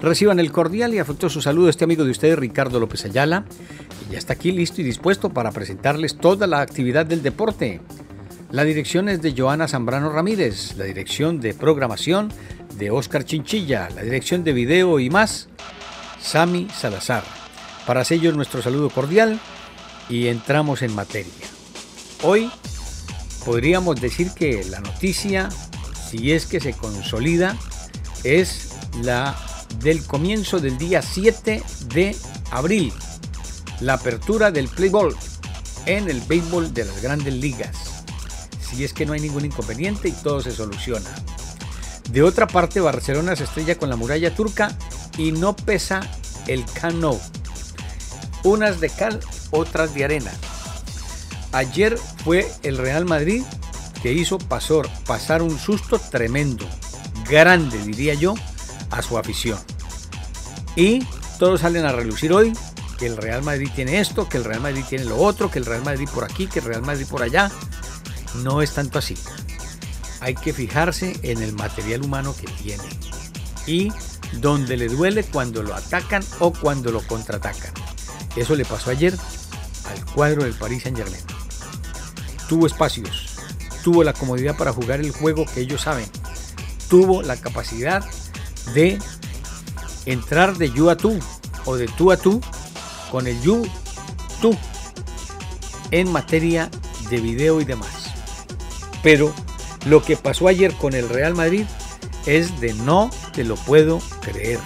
Reciban el cordial y afectuoso saludo a este amigo de ustedes, Ricardo López Ayala, que ya está aquí listo y dispuesto para presentarles toda la actividad del deporte. La dirección es de Joana Zambrano Ramírez, la dirección de programación de Oscar Chinchilla, la dirección de video y más, Sami Salazar. Para ellos nuestro saludo cordial y entramos en materia. Hoy podríamos decir que la noticia, si es que se consolida, es la del comienzo del día 7 de abril, la apertura del play ball en el béisbol de las grandes ligas. Si es que no hay ningún inconveniente y todo se soluciona. De otra parte, Barcelona se estrella con la muralla turca y no pesa el cano. Unas de cal, otras de arena. Ayer fue el Real Madrid que hizo pasar, pasar un susto tremendo, grande diría yo, a su afición. Y todos salen a relucir hoy que el Real Madrid tiene esto, que el Real Madrid tiene lo otro, que el Real Madrid por aquí, que el Real Madrid por allá. No es tanto así. Hay que fijarse en el material humano que tiene y donde le duele cuando lo atacan o cuando lo contraatacan. Eso le pasó ayer al cuadro del Paris Saint Germain. Tuvo espacios, tuvo la comodidad para jugar el juego que ellos saben, tuvo la capacidad de entrar de you a tú o de tú a tú con el you tú en materia de video y demás. Pero lo que pasó ayer con el Real Madrid es de no te lo puedo creer.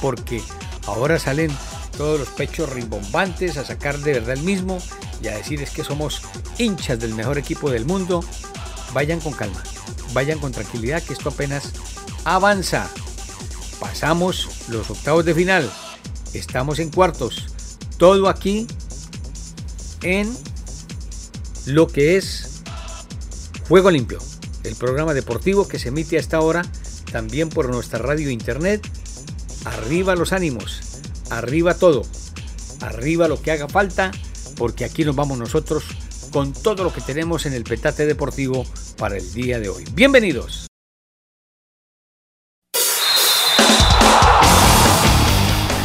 Porque ahora salen todos los pechos rimbombantes a sacar de verdad el mismo y a decir es que somos hinchas del mejor equipo del mundo. Vayan con calma, vayan con tranquilidad que esto apenas avanza. Pasamos los octavos de final. Estamos en cuartos. Todo aquí en lo que es Juego Limpio, el programa deportivo que se emite a esta hora también por nuestra radio internet. Arriba los ánimos, arriba todo, arriba lo que haga falta, porque aquí nos vamos nosotros con todo lo que tenemos en el petate deportivo para el día de hoy. Bienvenidos.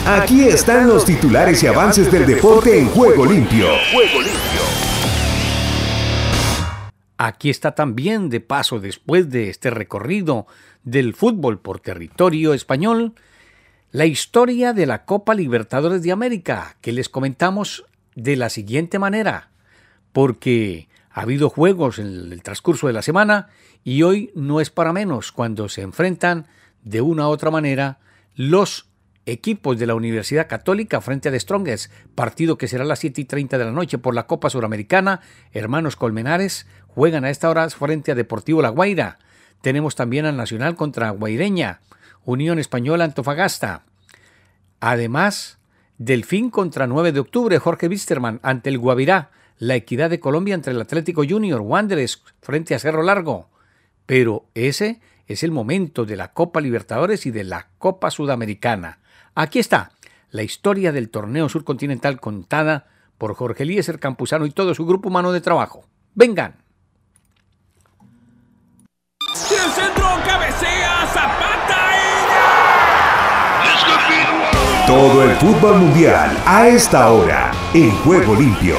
Aquí están los titulares y avances del deporte en Juego Limpio. Juego Limpio. Aquí está también, de paso, después de este recorrido del fútbol por territorio español, la historia de la Copa Libertadores de América, que les comentamos de la siguiente manera, porque ha habido juegos en el transcurso de la semana y hoy no es para menos cuando se enfrentan de una u otra manera los equipos de la Universidad Católica frente a The Strongest, partido que será a las 7 y 30 de la noche por la Copa Suramericana. Hermanos Colmenares juegan a esta hora frente a Deportivo La Guaira. Tenemos también al Nacional contra Guaireña, Unión Española Antofagasta. Además, Delfín contra 9 de octubre, Jorge Wisterman ante el Guavirá, la Equidad de Colombia entre el Atlético Junior, Wanderers frente a Cerro Largo. Pero ese es el momento de la Copa Libertadores y de la Copa Sudamericana. Aquí está la historia del torneo surcontinental contada por Jorge Eliezer Campuzano y todo su grupo humano de trabajo. Vengan. Todo el fútbol mundial a esta hora en Juego Limpio.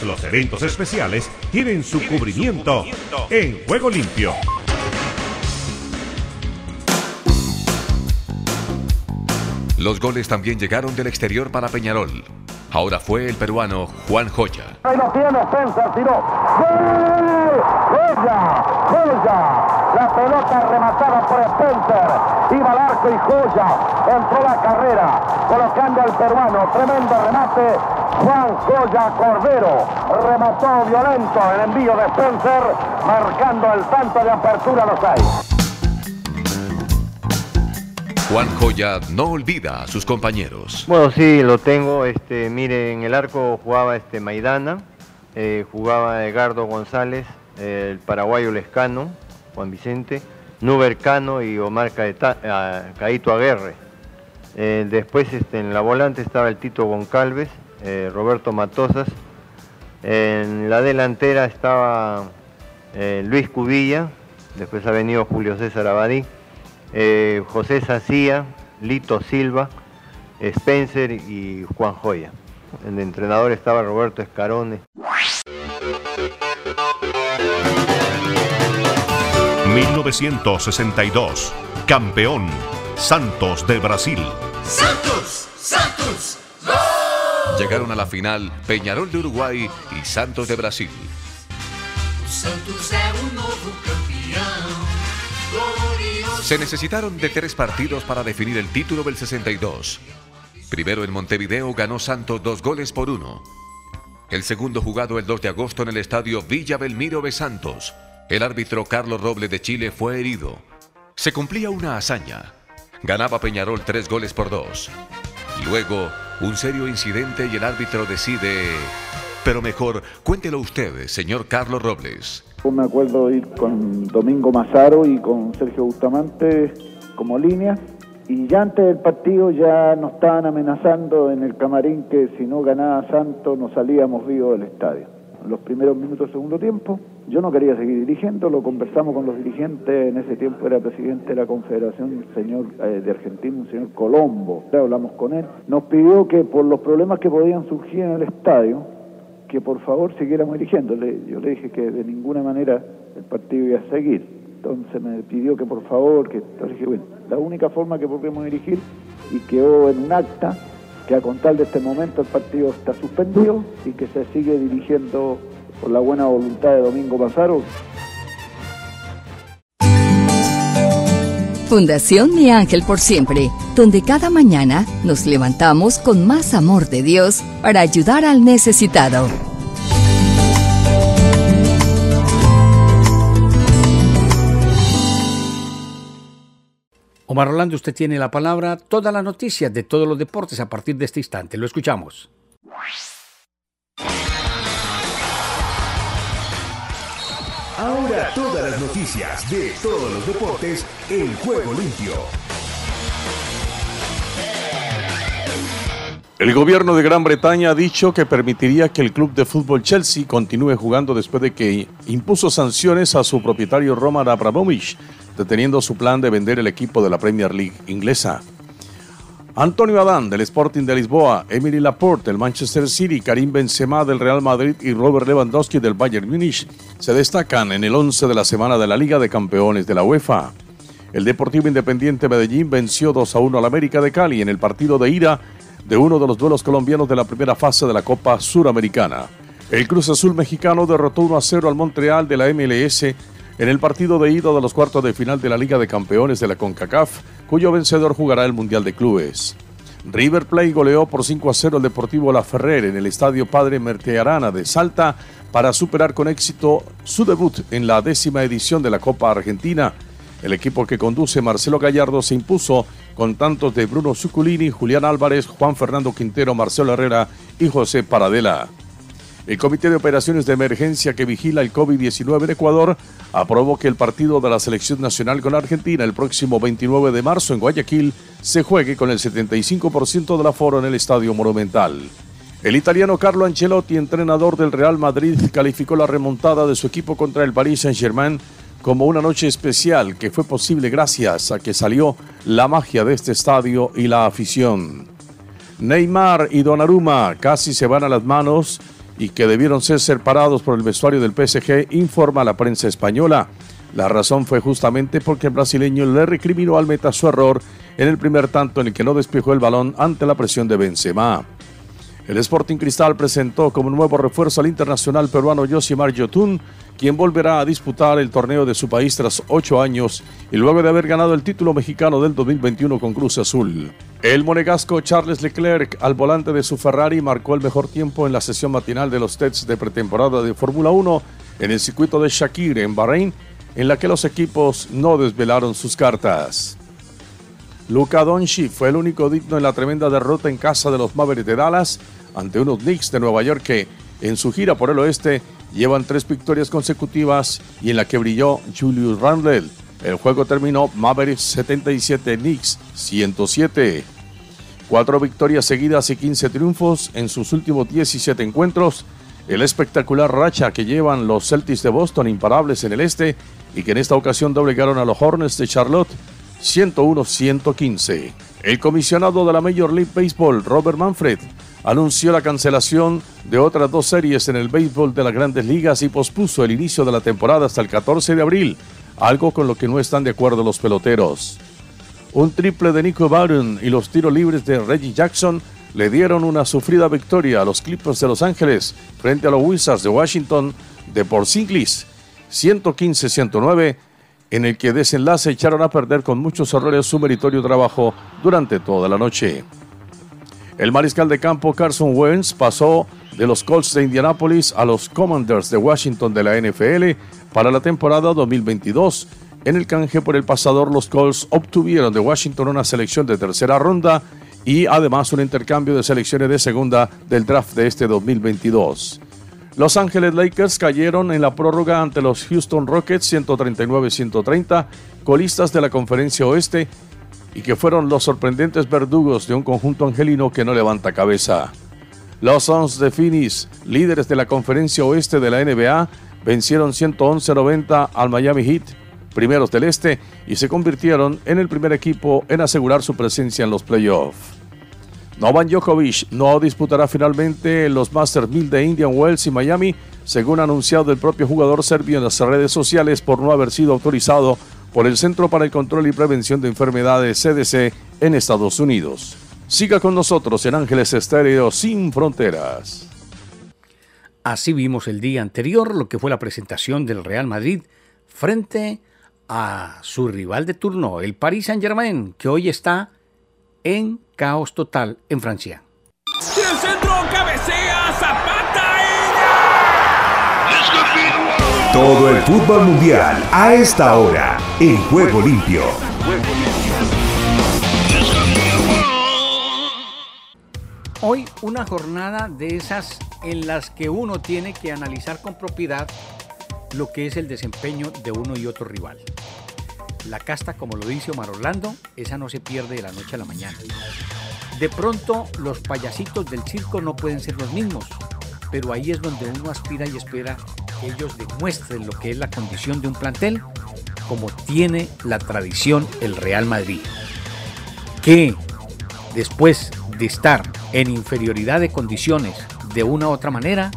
Todos los eventos especiales tienen su cubrimiento en Juego Limpio. Los goles también llegaron del exterior para Peñarol. Ahora fue el peruano Juan Joya. Ahí lo tiene Spencer, tiró. ¡Gol! ¡Joya! ¡Joya! La pelota rematada por Spencer. Iba al arco y Joya entró la carrera, colocando al peruano. Tremendo remate Juan Goya Cordero remató violento el envío de Spencer, marcando el tanto de apertura los seis. Juan Joya no olvida a sus compañeros. Bueno, sí, lo tengo. Este, mire, en el arco jugaba este Maidana, eh, jugaba Edgardo González, el paraguayo Lescano, Juan Vicente, Nuber Cano y Omar ah, Caito Aguerre. Eh, después este, en la volante estaba el Tito Goncalves, eh, Roberto Matosas. En la delantera estaba Luis Cubilla, después ha venido Julio César Abadí. Eh, José Sacía, Lito Silva, Spencer y Juan Joya. El entrenador estaba Roberto Escarone. 1962, campeón, Santos de Brasil. Santos, Llegaron a la final Peñarol de Uruguay y Santos de Brasil. Se necesitaron de tres partidos para definir el título del 62. Primero en Montevideo ganó Santos dos goles por uno. El segundo jugado el 2 de agosto en el estadio Villa Belmiro de Santos. El árbitro Carlos Roble de Chile fue herido. Se cumplía una hazaña. Ganaba Peñarol tres goles por dos. Luego, un serio incidente y el árbitro decide... Pero mejor, cuéntelo usted, señor Carlos Robles. Me acuerdo ir con Domingo Mazaro y con Sergio Bustamante como línea. Y ya antes del partido ya nos estaban amenazando en el camarín que si no ganaba Santos nos salíamos vivos del estadio. Los primeros minutos del segundo tiempo, yo no quería seguir dirigiendo, lo conversamos con los dirigentes, en ese tiempo era presidente de la Confederación señor eh, de Argentina, un señor Colombo, hablamos con él, nos pidió que por los problemas que podían surgir en el estadio, que por favor siguiéramos dirigiendo. yo le dije que de ninguna manera el partido iba a seguir. Entonces me pidió que por favor, que entonces dije, bueno, la única forma que podemos dirigir y quedó en un acta que a contar de este momento el partido está suspendido y que se sigue dirigiendo por la buena voluntad de Domingo Pazaro. Fundación Mi Ángel por Siempre, donde cada mañana nos levantamos con más amor de Dios para ayudar al necesitado. Omar Orlando, usted tiene la palabra, todas las noticias de todos los deportes a partir de este instante. Lo escuchamos. Ahora todas las noticias de todos los deportes en juego limpio. El gobierno de Gran Bretaña ha dicho que permitiría que el club de fútbol Chelsea continúe jugando después de que impuso sanciones a su propietario Roman Abramovich, deteniendo su plan de vender el equipo de la Premier League inglesa. Antonio Adán del Sporting de Lisboa, Emily Laporte del Manchester City, Karim Benzema del Real Madrid y Robert Lewandowski del Bayern Múnich se destacan en el 11 de la semana de la Liga de Campeones de la UEFA. El Deportivo Independiente Medellín venció 2 a 1 al América de Cali en el partido de ida de uno de los duelos colombianos de la primera fase de la Copa Suramericana. El Cruz Azul mexicano derrotó 1 a 0 al Montreal de la MLS en el partido de ida de los cuartos de final de la Liga de Campeones de la CONCACAF cuyo vencedor jugará el Mundial de Clubes. River Plate goleó por 5 a 0 al Deportivo La Ferrer en el Estadio Padre Mertearana de Salta para superar con éxito su debut en la décima edición de la Copa Argentina. El equipo que conduce Marcelo Gallardo se impuso con tantos de Bruno Zuculini, Julián Álvarez, Juan Fernando Quintero, Marcelo Herrera y José Paradela. El Comité de Operaciones de Emergencia que vigila el COVID-19 en Ecuador aprobó que el partido de la Selección Nacional con Argentina el próximo 29 de marzo en Guayaquil se juegue con el 75% del aforo en el Estadio Monumental. El italiano Carlo Ancelotti, entrenador del Real Madrid, calificó la remontada de su equipo contra el Paris Saint-Germain como una noche especial que fue posible gracias a que salió la magia de este estadio y la afición. Neymar y Donnarumma casi se van a las manos y que debieron ser separados por el vestuario del PSG, informa la prensa española. La razón fue justamente porque el brasileño le recriminó al meta su error en el primer tanto en el que no despejó el balón ante la presión de Benzema. El Sporting Cristal presentó como nuevo refuerzo al internacional peruano Josimar Yotun, quien volverá a disputar el torneo de su país tras ocho años y luego de haber ganado el título mexicano del 2021 con Cruz Azul. El monegasco Charles Leclerc, al volante de su Ferrari, marcó el mejor tiempo en la sesión matinal de los tests de pretemporada de Fórmula 1 en el circuito de Shakir en Bahrein, en la que los equipos no desvelaron sus cartas. Luka Doncic fue el único digno en la tremenda derrota en casa de los Mavericks de Dallas ante unos Knicks de Nueva York que, en su gira por el oeste, llevan tres victorias consecutivas y en la que brilló Julius Randle. El juego terminó Mavericks 77, Knicks 107. Cuatro victorias seguidas y 15 triunfos en sus últimos 17 encuentros. El espectacular racha que llevan los Celtics de Boston imparables en el este y que en esta ocasión doblegaron a los Hornets de Charlotte 101-115. El comisionado de la Major League Baseball, Robert Manfred, anunció la cancelación de otras dos series en el béisbol de las grandes ligas y pospuso el inicio de la temporada hasta el 14 de abril, algo con lo que no están de acuerdo los peloteros. Un triple de Nico Barron y los tiros libres de Reggie Jackson le dieron una sufrida victoria a los Clippers de Los Ángeles frente a los Wizards de Washington de por 115-109, en el que desenlace echaron a perder con muchos errores su meritorio trabajo durante toda la noche. El mariscal de campo Carson Wentz pasó de los Colts de Indianapolis a los Commanders de Washington de la NFL para la temporada 2022. En el canje por el pasador, los Colts obtuvieron de Washington una selección de tercera ronda y además un intercambio de selecciones de segunda del draft de este 2022. Los Ángeles Lakers cayeron en la prórroga ante los Houston Rockets 139-130, colistas de la conferencia oeste y que fueron los sorprendentes verdugos de un conjunto angelino que no levanta cabeza. Los Suns de Phoenix, líderes de la conferencia oeste de la NBA, vencieron 111-90 al Miami Heat, primeros del este, y se convirtieron en el primer equipo en asegurar su presencia en los playoffs. Novan Djokovic no disputará finalmente los Masters 1000 de Indian Wells y Miami, según anunciado el propio jugador serbio en las redes sociales por no haber sido autorizado por el Centro para el Control y Prevención de Enfermedades CDC en Estados Unidos. Siga con nosotros en Ángeles Estéreo sin fronteras. Así vimos el día anterior lo que fue la presentación del Real Madrid frente a su rival de turno, el Paris Saint-Germain, que hoy está en caos total en Francia. el centro cabecea Todo el fútbol mundial a esta hora en Juego Limpio. Hoy una jornada de esas en las que uno tiene que analizar con propiedad lo que es el desempeño de uno y otro rival. La casta, como lo dice Omar Orlando, esa no se pierde de la noche a la mañana. De pronto los payasitos del circo no pueden ser los mismos, pero ahí es donde uno aspira y espera que ellos demuestren lo que es la condición de un plantel como tiene la tradición el Real Madrid. Que después de estar en inferioridad de condiciones de una u otra manera,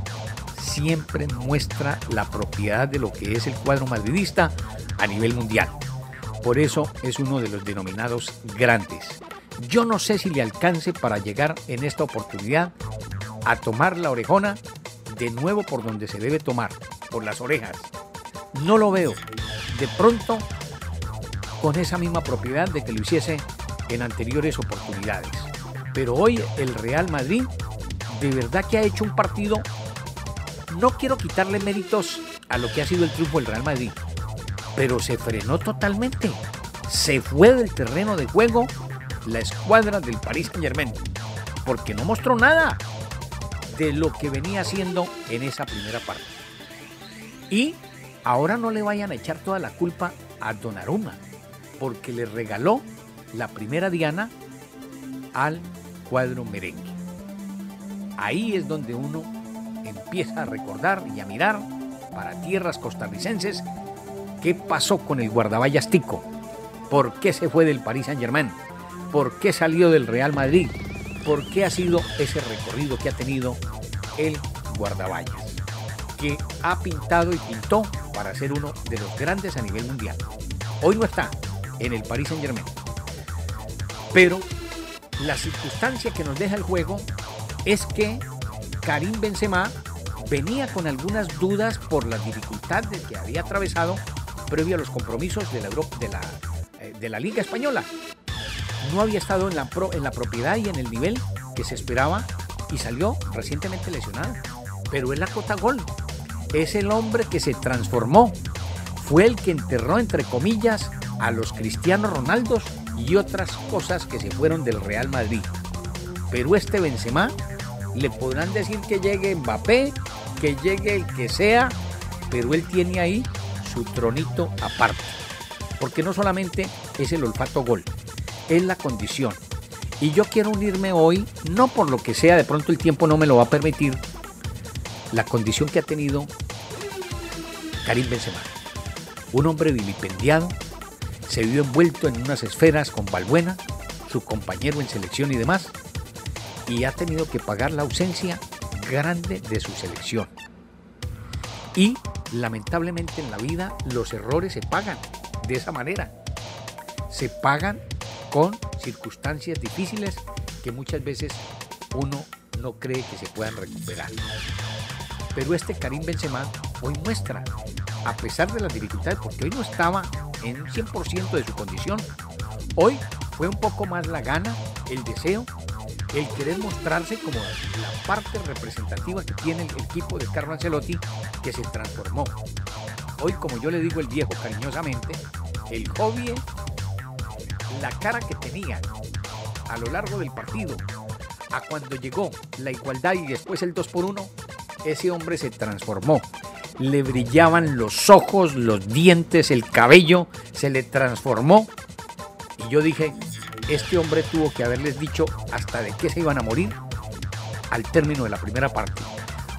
siempre muestra la propiedad de lo que es el cuadro madridista a nivel mundial. Por eso es uno de los denominados grandes. Yo no sé si le alcance para llegar en esta oportunidad a tomar la orejona de nuevo por donde se debe tomar, por las orejas. No lo veo. De pronto, con esa misma propiedad de que lo hiciese en anteriores oportunidades. Pero hoy el Real Madrid de verdad que ha hecho un partido, no quiero quitarle méritos a lo que ha sido el triunfo del Real Madrid, pero se frenó totalmente. Se fue del terreno de juego la escuadra del Paris Saint Germain, porque no mostró nada de lo que venía haciendo en esa primera parte. Y ahora no le vayan a echar toda la culpa a Donnarumma, porque le regaló la primera diana al cuadro merengue. Ahí es donde uno empieza a recordar y a mirar para tierras costarricenses qué pasó con el guardaballas Tico, por qué se fue del Paris Saint Germain, por qué salió del Real Madrid, por qué ha sido ese recorrido que ha tenido el guardaballas, que ha pintado y pintó para ser uno de los grandes a nivel mundial. Hoy no está en el Paris Saint Germain, pero la circunstancia que nos deja el juego es que Karim Benzema venía con algunas dudas por las dificultades que había atravesado previo a los compromisos de la, eh, de la Liga Española. No había estado en la, en la propiedad y en el nivel que se esperaba y salió recientemente lesionado. Pero él acota gol. Es el hombre que se transformó. Fue el que enterró, entre comillas, a los Cristianos Ronaldos y otras cosas que se fueron del Real Madrid. Pero este Benzema le podrán decir que llegue Mbappé, que llegue el que sea, pero él tiene ahí su tronito aparte. Porque no solamente es el olfato gol, es la condición. Y yo quiero unirme hoy, no por lo que sea, de pronto el tiempo no me lo va a permitir, la condición que ha tenido Karim Benzema. Un hombre vilipendiado, se vio envuelto en unas esferas con Balbuena, su compañero en selección y demás, y ha tenido que pagar la ausencia grande de su selección. Y lamentablemente en la vida los errores se pagan de esa manera. Se pagan con circunstancias difíciles que muchas veces uno no cree que se puedan recuperar. Pero este Karim Benzema hoy muestra, a pesar de las dificultades, porque hoy no estaba en un 100% de su condición, hoy fue un poco más la gana, el deseo el querer mostrarse como la parte representativa que tiene el equipo de Carlo Ancelotti que se transformó. Hoy, como yo le digo el viejo cariñosamente, el hobby, la cara que tenía a lo largo del partido, a cuando llegó la igualdad y después el 2 por 1, ese hombre se transformó. Le brillaban los ojos, los dientes, el cabello, se le transformó. Y yo dije, este hombre tuvo que haberles dicho hasta de qué se iban a morir al término de la primera parte,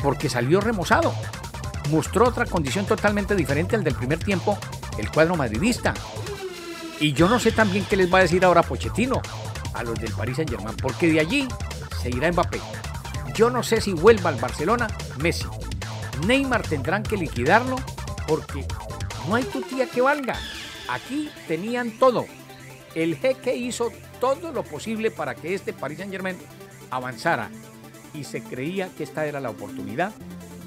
porque salió remozado. Mostró otra condición totalmente diferente al del primer tiempo, el cuadro madridista. Y yo no sé también qué les va a decir ahora Pochettino a los del Paris Saint-Germain, porque de allí se irá Mbappé. Yo no sé si vuelva al Barcelona Messi. Neymar tendrán que liquidarlo porque no hay tu tía que valga. Aquí tenían todo el jeque hizo todo lo posible para que este Paris Saint Germain avanzara y se creía que esta era la oportunidad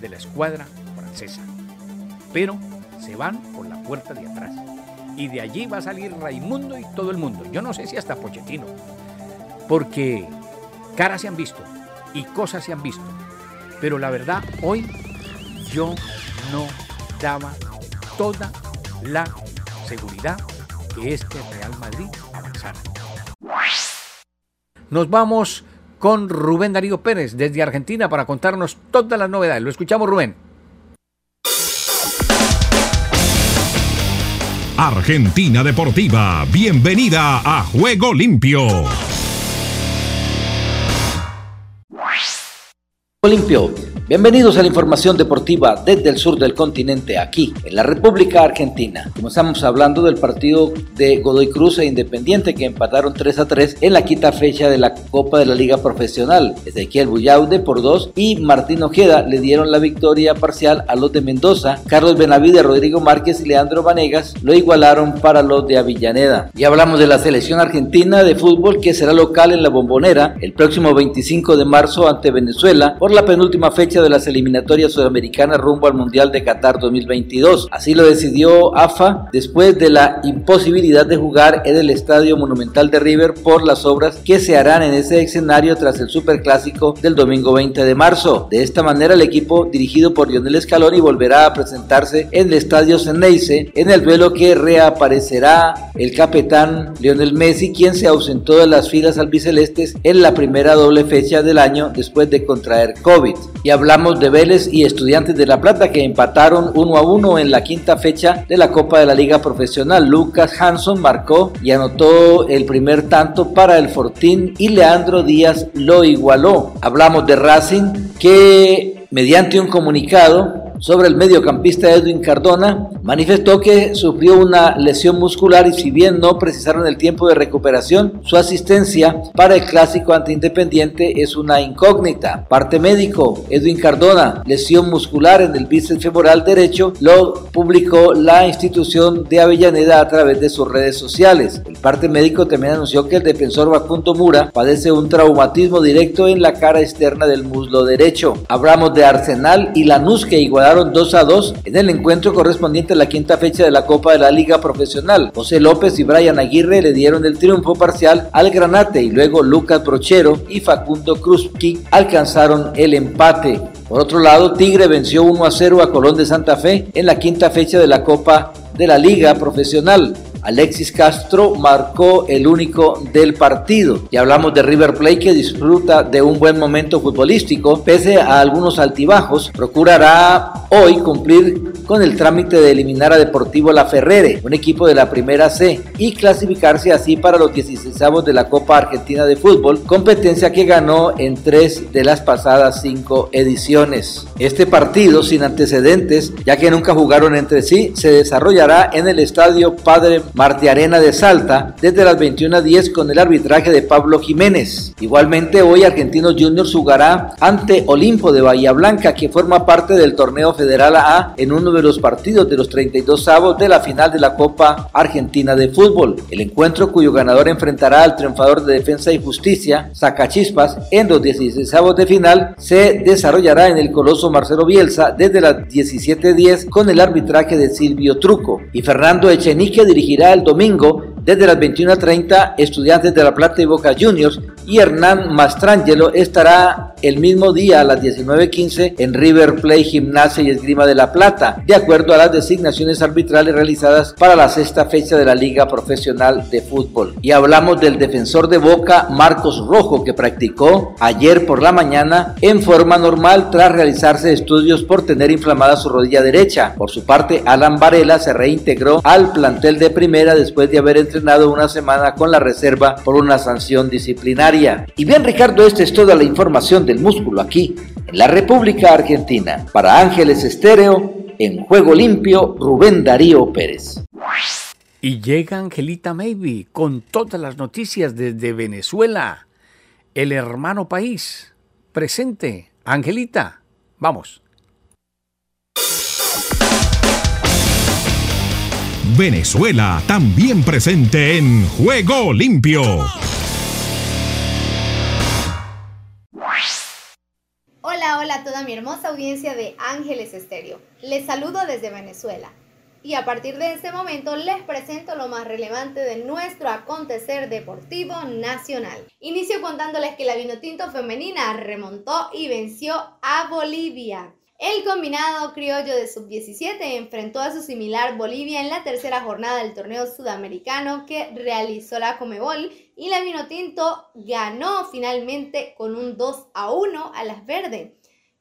de la escuadra francesa. Pero se van por la puerta de atrás. Y de allí va a salir Raimundo y todo el mundo. Yo no sé si hasta Pochettino. Porque caras se han visto y cosas se han visto. Pero la verdad, hoy yo no daba toda la seguridad que este Real Madrid avanzara. Nos vamos con Rubén Darío Pérez desde Argentina para contarnos todas las novedades. Lo escuchamos, Rubén. Argentina Deportiva, bienvenida a Juego Limpio. Limpio Bienvenidos a la información deportiva desde el sur del continente, aquí en la República Argentina. Comenzamos hablando del partido de Godoy Cruz e Independiente que empataron 3 a 3 en la quinta fecha de la Copa de la Liga Profesional. Ezequiel Bullaude por 2 y Martín Ojeda le dieron la victoria parcial a los de Mendoza. Carlos Benavide, Rodrigo Márquez y Leandro Vanegas lo igualaron para los de Avillaneda. Y hablamos de la selección argentina de fútbol que será local en la Bombonera el próximo 25 de marzo ante Venezuela por la penúltima fecha de las eliminatorias sudamericanas rumbo al Mundial de Qatar 2022. Así lo decidió AFA después de la imposibilidad de jugar en el Estadio Monumental de River por las obras que se harán en ese escenario tras el Superclásico del domingo 20 de marzo. De esta manera el equipo dirigido por Lionel Scaloni volverá a presentarse en el Estadio Ceneice en el duelo que reaparecerá el capitán Lionel Messi quien se ausentó de las filas albicelestes en la primera doble fecha del año después de contraer COVID. Y hablamos de Vélez y Estudiantes de La Plata que empataron 1 a 1 en la quinta fecha de la Copa de la Liga Profesional. Lucas Hanson marcó y anotó el primer tanto para el Fortín y Leandro Díaz lo igualó. Hablamos de Racing que mediante un comunicado Sobre el mediocampista Edwin Cardona, manifestó que sufrió una lesión muscular y si bien no precisaron el tiempo de recuperación, su asistencia para el clásico ante Independiente es una incógnita. Parte médico, Edwin Cardona, lesión muscular en el bíceps femoral derecho, lo publicó la institución de Avellaneda a través de sus redes sociales. El parte médico también anunció que el defensor Bakunto Mura padece un traumatismo directo en la cara externa del muslo derecho. Hablamos de Arsenal y Lanús que igualaron 2 a 2 en el encuentro correspondiente a la quinta fecha de la Copa de la Liga Profesional. José López y Brian Aguirre le dieron el triunfo parcial al Granate y luego Lucas Brochero y Facundo Krupski alcanzaron el empate. Por otro lado, Tigre venció 1 a 0 a Colón de Santa Fe en la quinta fecha de la Copa de la Liga Profesional. Alexis Castro marcó el único del partido. Y hablamos de River Plate que disfruta de un buen momento futbolístico, pese a algunos altibajos, procurará hoy cumplir con el trámite de eliminar a Deportivo La Ferrere, un equipo de la primera C, y clasificarse así para los 16 de la Copa Argentina de Fútbol, competencia que ganó en tres de las pasadas cinco ediciones. Este partido, sin antecedentes, ya que nunca jugaron entre sí, se desarrollará en el Estadio Padre Marte Arena de Salta desde las 21.10 con el arbitraje de Pablo Jiménez. Igualmente hoy Argentinos Juniors jugará ante Olimpo de Bahía Blanca que forma parte del torneo Federal A en uno de los partidos de los 32 avos de la final de la Copa Argentina de Fútbol. El encuentro cuyo ganador enfrentará al triunfador de Defensa y Justicia, Sacachispas, en los 16 avos de final se desarrollará en el Coloso Marcelo Bielsa desde las 17.10 con el arbitraje de Silvio Truco y Fernando Echenique dirigirá el domingo desde las 21.30 Estudiantes de La Plata y Boca Juniors y Hernán Mastrangelo estará el mismo día a las 19.15 en River Play Gimnasia y Esgrima de La Plata, de acuerdo a las designaciones arbitrales realizadas para la sexta fecha de la Liga Profesional de Fútbol. Y hablamos del defensor de Boca Marcos Rojo que practicó ayer por la mañana en forma normal tras realizarse estudios por tener inflamada su rodilla derecha. Por su parte, Alan Varela se reintegró al plantel de primera después de haber entrenado una semana con la reserva por una sanción disciplinaria. Y bien Ricardo, esta es toda la información del músculo aquí, en la República Argentina. Para Ángeles Estéreo, en Juego Limpio, Rubén Darío Pérez. Y llega Angelita Maybe con todas las noticias desde Venezuela, el hermano país. Presente, Angelita, vamos. Venezuela también presente en Juego Limpio. Hola, hola a toda mi hermosa audiencia de Ángeles Estéreo. Les saludo desde Venezuela. Y a partir de este momento les presento lo más relevante de nuestro acontecer deportivo nacional. Inicio contándoles que la Vinotinto femenina remontó y venció a Bolivia. El combinado criollo de sub-17 enfrentó a su similar Bolivia en la tercera jornada del torneo sudamericano que realizó la Comebol y la Vinotinto ganó finalmente con un 2 a 1 a las verdes.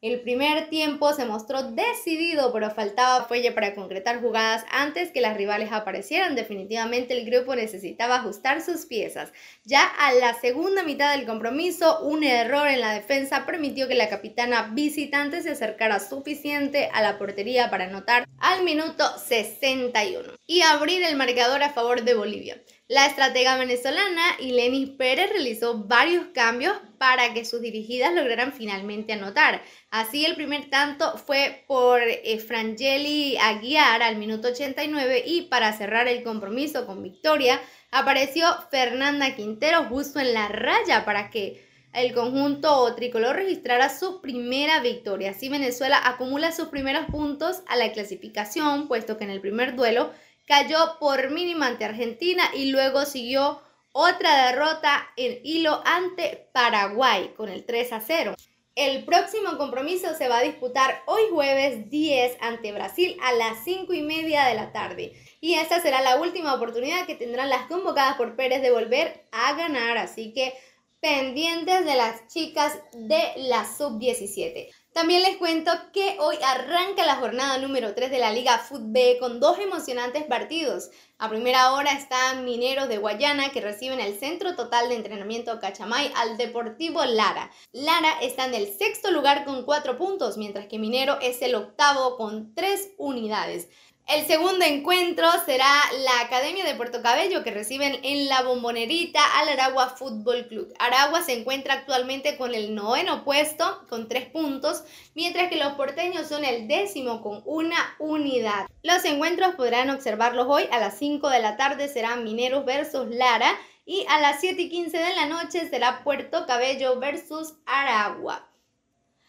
El primer tiempo se mostró decidido, pero faltaba fuelle para concretar jugadas antes que las rivales aparecieran. Definitivamente el grupo necesitaba ajustar sus piezas. Ya a la segunda mitad del compromiso, un error en la defensa permitió que la capitana visitante se acercara suficiente a la portería para anotar al minuto 61 y abrir el marcador a favor de Bolivia. La estratega venezolana Ileni Pérez realizó varios cambios para que sus dirigidas lograran finalmente anotar. Así el primer tanto fue por eh, Frangeli Aguiar al minuto 89 y para cerrar el compromiso con victoria apareció Fernanda Quintero justo en la raya para que el conjunto tricolor registrara su primera victoria. Así Venezuela acumula sus primeros puntos a la clasificación, puesto que en el primer duelo cayó por mínima ante Argentina y luego siguió otra derrota en hilo ante Paraguay con el 3 a 0. El próximo compromiso se va a disputar hoy jueves 10 ante Brasil a las 5 y media de la tarde. Y esta será la última oportunidad que tendrán las convocadas por Pérez de volver a ganar. Así que pendientes de las chicas de la sub-17. También les cuento que hoy arranca la jornada número 3 de la Liga Fútbol con dos emocionantes partidos. A primera hora están Mineros de Guayana que reciben el Centro Total de Entrenamiento Cachamay al Deportivo Lara. Lara está en el sexto lugar con cuatro puntos, mientras que Minero es el octavo con tres unidades. El segundo encuentro será la Academia de Puerto Cabello que reciben en la bombonerita al Aragua Fútbol Club. Aragua se encuentra actualmente con el noveno puesto con tres puntos, mientras que los porteños son el décimo con una unidad. Los encuentros podrán observarlos hoy a las 5 de la tarde serán Mineros versus Lara y a las 7 y 15 de la noche será Puerto Cabello versus Aragua.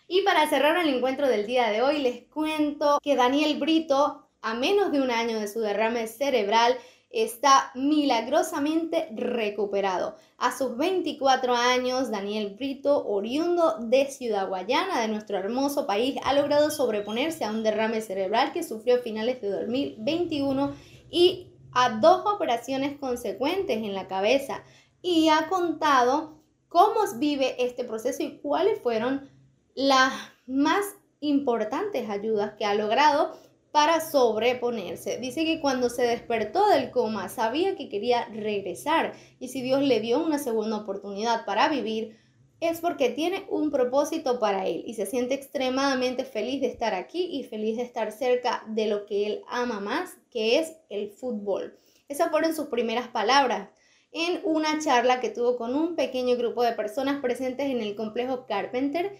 Y para cerrar el encuentro del día de hoy les cuento que Daniel Brito a menos de un año de su derrame cerebral, está milagrosamente recuperado. A sus 24 años, Daniel Brito, oriundo de Ciudad Guayana, de nuestro hermoso país, ha logrado sobreponerse a un derrame cerebral que sufrió a finales de 2021 y a dos operaciones consecuentes en la cabeza y ha contado cómo vive este proceso y cuáles fueron las más importantes ayudas que ha logrado para sobreponerse. Dice que cuando se despertó del coma sabía que quería regresar y si Dios le dio una segunda oportunidad para vivir, es porque tiene un propósito para él y se siente extremadamente feliz de estar aquí y feliz de estar cerca de lo que él ama más, que es el fútbol. Esas fueron sus primeras palabras en una charla que tuvo con un pequeño grupo de personas presentes en el complejo Carpenter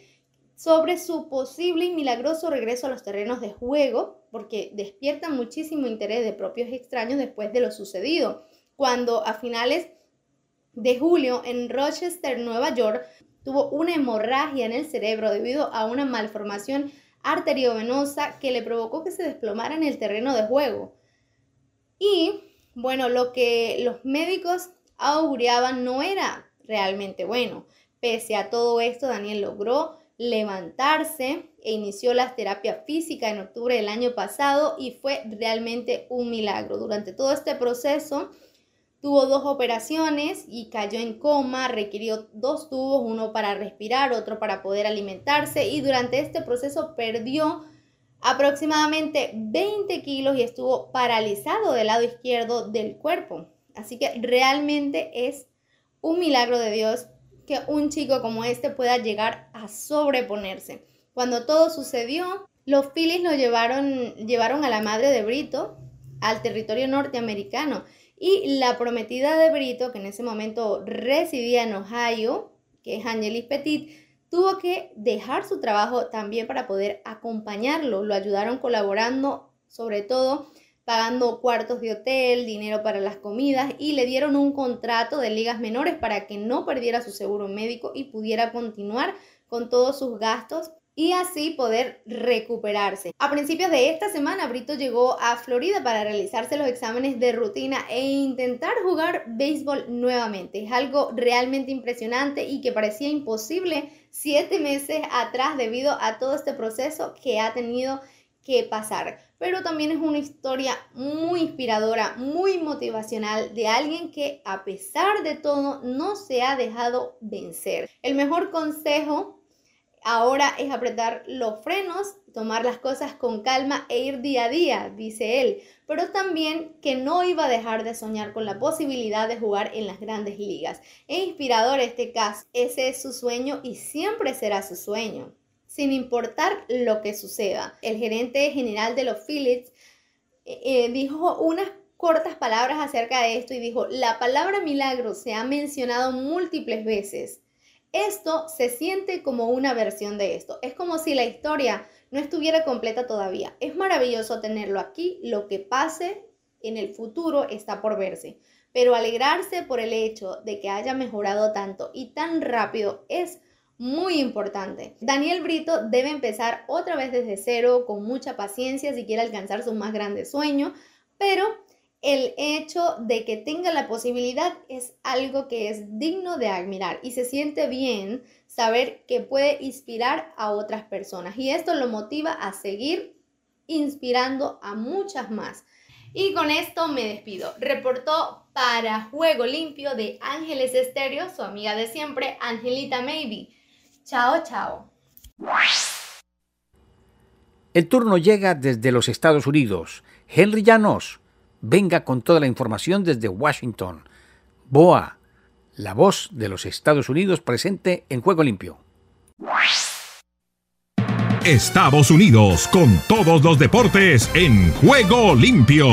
sobre su posible y milagroso regreso a los terrenos de juego, porque despierta muchísimo interés de propios extraños después de lo sucedido, cuando a finales de julio en Rochester, Nueva York, tuvo una hemorragia en el cerebro debido a una malformación arteriovenosa que le provocó que se desplomara en el terreno de juego. Y bueno, lo que los médicos auguraban no era realmente bueno. Pese a todo esto, Daniel logró levantarse e inició la terapia física en octubre del año pasado y fue realmente un milagro. Durante todo este proceso tuvo dos operaciones y cayó en coma, requirió dos tubos, uno para respirar, otro para poder alimentarse y durante este proceso perdió aproximadamente 20 kilos y estuvo paralizado del lado izquierdo del cuerpo. Así que realmente es un milagro de Dios que un chico como este pueda llegar a sobreponerse. Cuando todo sucedió, los Phillies lo llevaron, llevaron a la madre de Brito al territorio norteamericano y la prometida de Brito, que en ese momento residía en Ohio, que es Angelis Petit, tuvo que dejar su trabajo también para poder acompañarlo. Lo ayudaron colaborando, sobre todo pagando cuartos de hotel, dinero para las comidas y le dieron un contrato de ligas menores para que no perdiera su seguro médico y pudiera continuar con todos sus gastos y así poder recuperarse. A principios de esta semana, Brito llegó a Florida para realizarse los exámenes de rutina e intentar jugar béisbol nuevamente. Es algo realmente impresionante y que parecía imposible siete meses atrás debido a todo este proceso que ha tenido que pasar. Pero también es una historia muy inspiradora, muy motivacional de alguien que a pesar de todo no se ha dejado vencer. El mejor consejo ahora es apretar los frenos, tomar las cosas con calma e ir día a día, dice él. Pero también que no iba a dejar de soñar con la posibilidad de jugar en las grandes ligas. Es inspirador este caso. Ese es su sueño y siempre será su sueño sin importar lo que suceda. El gerente general de los Phillips eh, eh, dijo unas cortas palabras acerca de esto y dijo, la palabra milagro se ha mencionado múltiples veces. Esto se siente como una versión de esto. Es como si la historia no estuviera completa todavía. Es maravilloso tenerlo aquí. Lo que pase en el futuro está por verse. Pero alegrarse por el hecho de que haya mejorado tanto y tan rápido es muy importante. Daniel Brito debe empezar otra vez desde cero, con mucha paciencia si quiere alcanzar su más grande sueño, pero el hecho de que tenga la posibilidad es algo que es digno de admirar y se siente bien saber que puede inspirar a otras personas y esto lo motiva a seguir inspirando a muchas más. Y con esto me despido. Reportó para Juego Limpio de Ángeles Estéreo, su amiga de siempre, Angelita Maybe. Chao, chao. El turno llega desde los Estados Unidos. Henry Llanos, venga con toda la información desde Washington. Boa, la voz de los Estados Unidos presente en Juego Limpio. Estados Unidos con todos los deportes en Juego Limpio.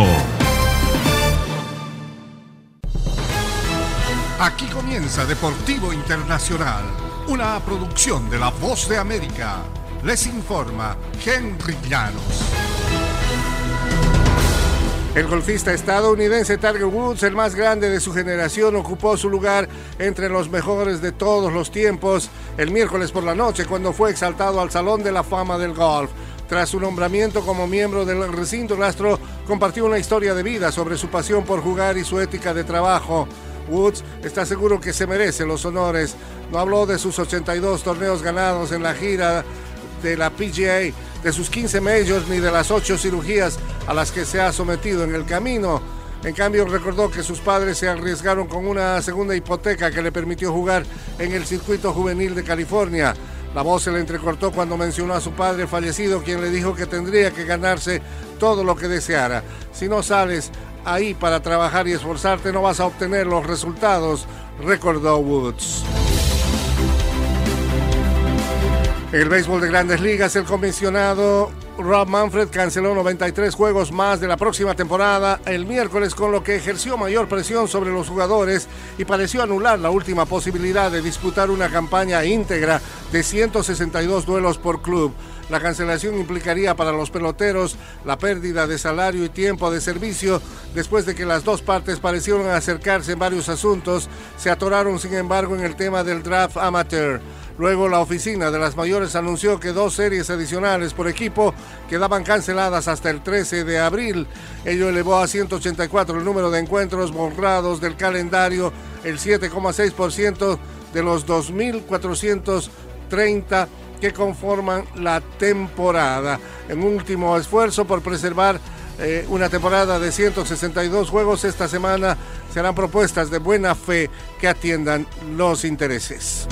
Aquí comienza Deportivo Internacional, una producción de La Voz de América. Les informa Henry Llanos. El golfista estadounidense Tiger Woods, el más grande de su generación, ocupó su lugar entre los mejores de todos los tiempos el miércoles por la noche cuando fue exaltado al Salón de la Fama del Golf. Tras su nombramiento como miembro del recinto, Rastro compartió una historia de vida sobre su pasión por jugar y su ética de trabajo. Woods está seguro que se merece los honores. No habló de sus 82 torneos ganados en la gira de la PGA de sus 15 majors ni de las 8 cirugías a las que se ha sometido en el camino. En cambio, recordó que sus padres se arriesgaron con una segunda hipoteca que le permitió jugar en el circuito juvenil de California. La voz se le entrecortó cuando mencionó a su padre fallecido, quien le dijo que tendría que ganarse todo lo que deseara. Si no sales ahí para trabajar y esforzarte, no vas a obtener los resultados, recordó Woods. En el béisbol de grandes ligas, el comisionado Rob Manfred canceló 93 juegos más de la próxima temporada el miércoles, con lo que ejerció mayor presión sobre los jugadores y pareció anular la última posibilidad de disputar una campaña íntegra de 162 duelos por club. La cancelación implicaría para los peloteros la pérdida de salario y tiempo de servicio después de que las dos partes parecieron acercarse en varios asuntos, se atoraron sin embargo en el tema del draft amateur. Luego la oficina de las mayores anunció que dos series adicionales por equipo quedaban canceladas hasta el 13 de abril. Ello elevó a 184 el número de encuentros borrados del calendario, el 7,6% de los 2.430 que conforman la temporada. En último esfuerzo por preservar eh, una temporada de 162 juegos, esta semana serán propuestas de buena fe que atiendan los intereses.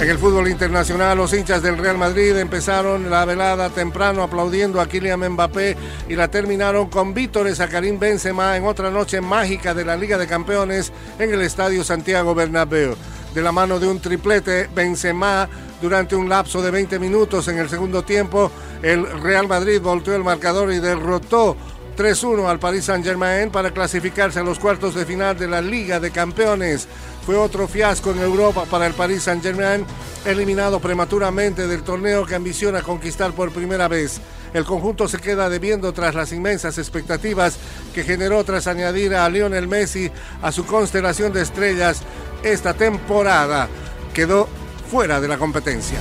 En el fútbol internacional, los hinchas del Real Madrid empezaron la velada temprano aplaudiendo a Kylian Mbappé y la terminaron con vítores a Karim Benzema en otra noche mágica de la Liga de Campeones en el Estadio Santiago Bernabéu. De la mano de un triplete, Benzema durante un lapso de 20 minutos en el segundo tiempo, el Real Madrid volteó el marcador y derrotó 3-1 al Paris Saint-Germain para clasificarse a los cuartos de final de la Liga de Campeones. Fue otro fiasco en Europa para el Paris Saint-Germain, eliminado prematuramente del torneo que ambiciona conquistar por primera vez. El conjunto se queda debiendo tras las inmensas expectativas que generó tras añadir a Lionel Messi a su constelación de estrellas esta temporada. Quedó fuera de la competencia.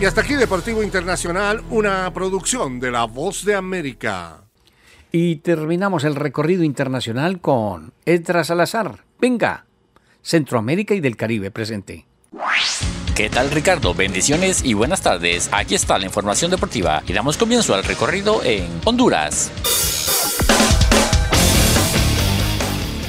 Y hasta aquí Deportivo Internacional, una producción de La Voz de América. Y terminamos el recorrido internacional con Edra Salazar. Venga, Centroamérica y del Caribe presente. ¿Qué tal Ricardo? Bendiciones y buenas tardes. Aquí está la información deportiva y damos comienzo al recorrido en Honduras.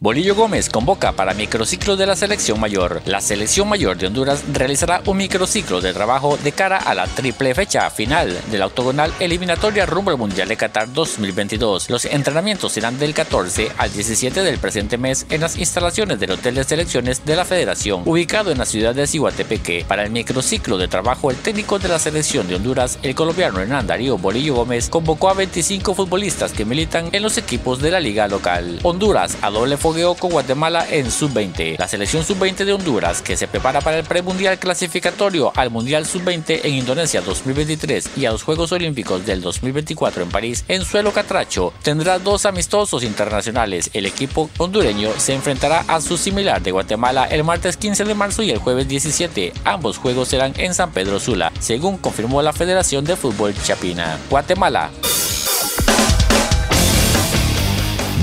Bolillo Gómez convoca para microciclo de la selección mayor. La selección mayor de Honduras realizará un microciclo de trabajo de cara a la triple fecha final de la octogonal eliminatoria rumbo al Mundial de Qatar 2022. Los entrenamientos serán del 14 al 17 del presente mes en las instalaciones del Hotel de Selecciones de la Federación, ubicado en la ciudad de Cihuatepeque. Para el microciclo de trabajo, el técnico de la selección de Honduras, el colombiano Hernán Darío Bolillo Gómez, convocó a 25 futbolistas que militan en los equipos de la liga local. Honduras a doble fogueo con Guatemala en sub-20. La selección sub-20 de Honduras, que se prepara para el premundial clasificatorio al Mundial sub-20 en Indonesia 2023 y a los Juegos Olímpicos del 2024 en París, en suelo catracho, tendrá dos amistosos internacionales. El equipo hondureño se enfrentará a su similar de Guatemala el martes 15 de marzo y el jueves 17. Ambos juegos serán en San Pedro Sula, según confirmó la Federación de Fútbol Chapina. Guatemala.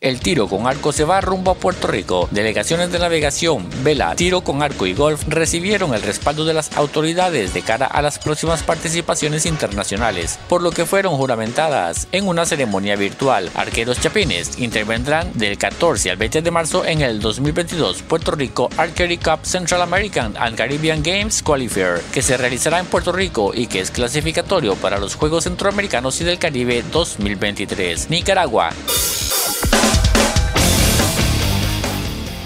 El tiro con arco se va rumbo a Puerto Rico. Delegaciones de navegación, vela, tiro con arco y golf recibieron el respaldo de las autoridades de cara a las próximas participaciones internacionales, por lo que fueron juramentadas en una ceremonia virtual. Arqueros chapines intervendrán del 14 al 20 de marzo en el 2022 Puerto Rico Archery Cup Central American and Caribbean Games Qualifier, que se realizará en Puerto Rico y que es clasificatorio para los Juegos Centroamericanos y del Caribe 2023. Nicaragua.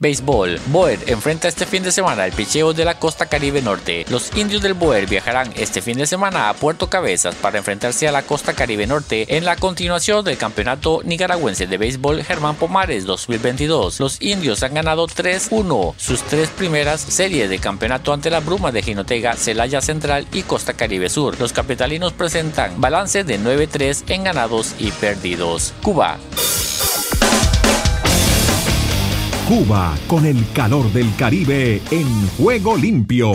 Béisbol. Boer enfrenta este fin de semana el picheo de la costa caribe norte. Los indios del Boer viajarán este fin de semana a Puerto Cabezas para enfrentarse a la costa caribe norte en la continuación del campeonato nicaragüense de béisbol Germán Pomares 2022. Los indios han ganado 3-1 sus tres primeras series de campeonato ante la bruma de Jinotega, Celaya Central y Costa Caribe Sur. Los capitalinos presentan balance de 9-3 en ganados y perdidos. Cuba. Cuba con el calor del Caribe en juego limpio.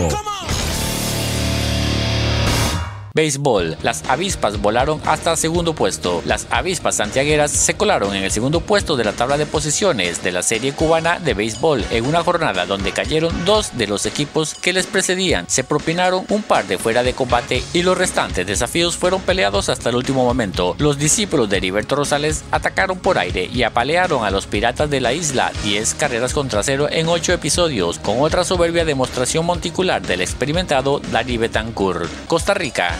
Béisbol. Las avispas volaron hasta segundo puesto. Las avispas santiagueras se colaron en el segundo puesto de la tabla de posiciones de la serie cubana de béisbol en una jornada donde cayeron dos de los equipos que les precedían. Se propinaron un par de fuera de combate y los restantes desafíos fueron peleados hasta el último momento. Los discípulos de Heriberto Rosales atacaron por aire y apalearon a los piratas de la isla 10 carreras contra cero en 8 episodios, con otra soberbia demostración monticular del experimentado Dani Betancourt. Costa Rica.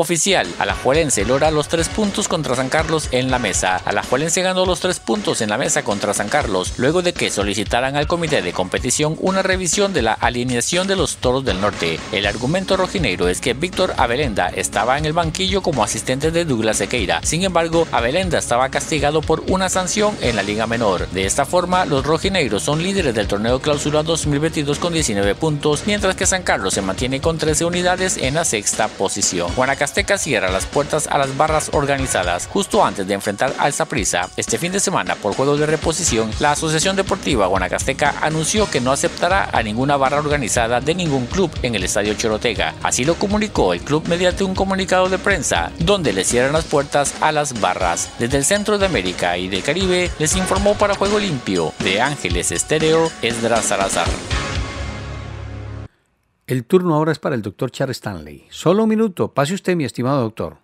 Oficial, Alajuelense logra los tres puntos contra San Carlos en la mesa. Alajuelense ganó los tres puntos en la mesa contra San Carlos luego de que solicitaran al comité de competición una revisión de la alineación de los toros del norte. El argumento rojineiro es que Víctor Abelenda estaba en el banquillo como asistente de Douglas Sequeira. Sin embargo, Abelenda estaba castigado por una sanción en la Liga Menor. De esta forma, los rojineiros son líderes del torneo clausura 2022 con 19 puntos, mientras que San Carlos se mantiene con 13 unidades en la sexta posición. Azteca cierra las puertas a las barras organizadas justo antes de enfrentar al Saprissa. Este fin de semana, por juegos de reposición, la Asociación Deportiva Guanacasteca anunció que no aceptará a ninguna barra organizada de ningún club en el Estadio Chorotega. Así lo comunicó el club mediante un comunicado de prensa, donde le cierran las puertas a las barras. Desde el centro de América y del Caribe, les informó para Juego Limpio de Ángeles Estéreo, Esdras Salazar. El turno ahora es para el doctor Charles Stanley. Solo un minuto. Pase usted, mi estimado doctor.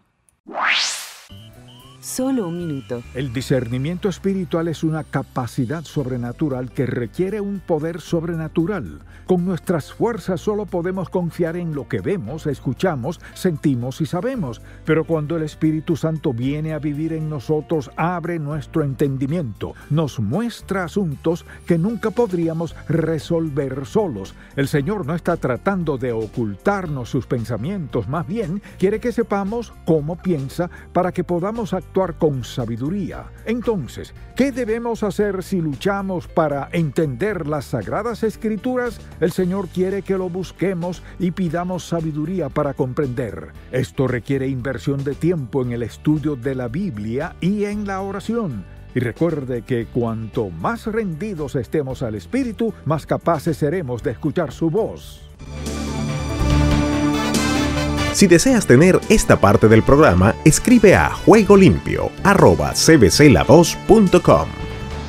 Solo un minuto. El discernimiento espiritual es una capacidad sobrenatural que requiere un poder sobrenatural. Con nuestras fuerzas solo podemos confiar en lo que vemos, escuchamos, sentimos y sabemos. Pero cuando el Espíritu Santo viene a vivir en nosotros, abre nuestro entendimiento, nos muestra asuntos que nunca podríamos resolver solos. El Señor no está tratando de ocultarnos sus pensamientos, más bien quiere que sepamos cómo piensa para que podamos actuar con sabiduría. Entonces, ¿qué debemos hacer si luchamos para entender las sagradas escrituras? El Señor quiere que lo busquemos y pidamos sabiduría para comprender. Esto requiere inversión de tiempo en el estudio de la Biblia y en la oración. Y recuerde que cuanto más rendidos estemos al Espíritu, más capaces seremos de escuchar su voz. Si deseas tener esta parte del programa, escribe a juegolimpio.cbcla2.com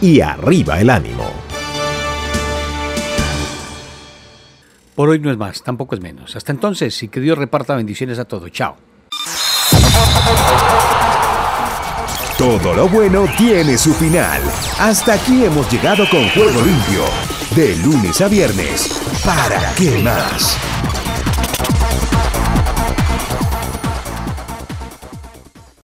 y arriba el ánimo. Por hoy no es más, tampoco es menos. Hasta entonces, y que Dios reparta bendiciones a todos. Chao. Todo lo bueno tiene su final. Hasta aquí hemos llegado con Juego Limpio. De lunes a viernes. ¿Para qué más?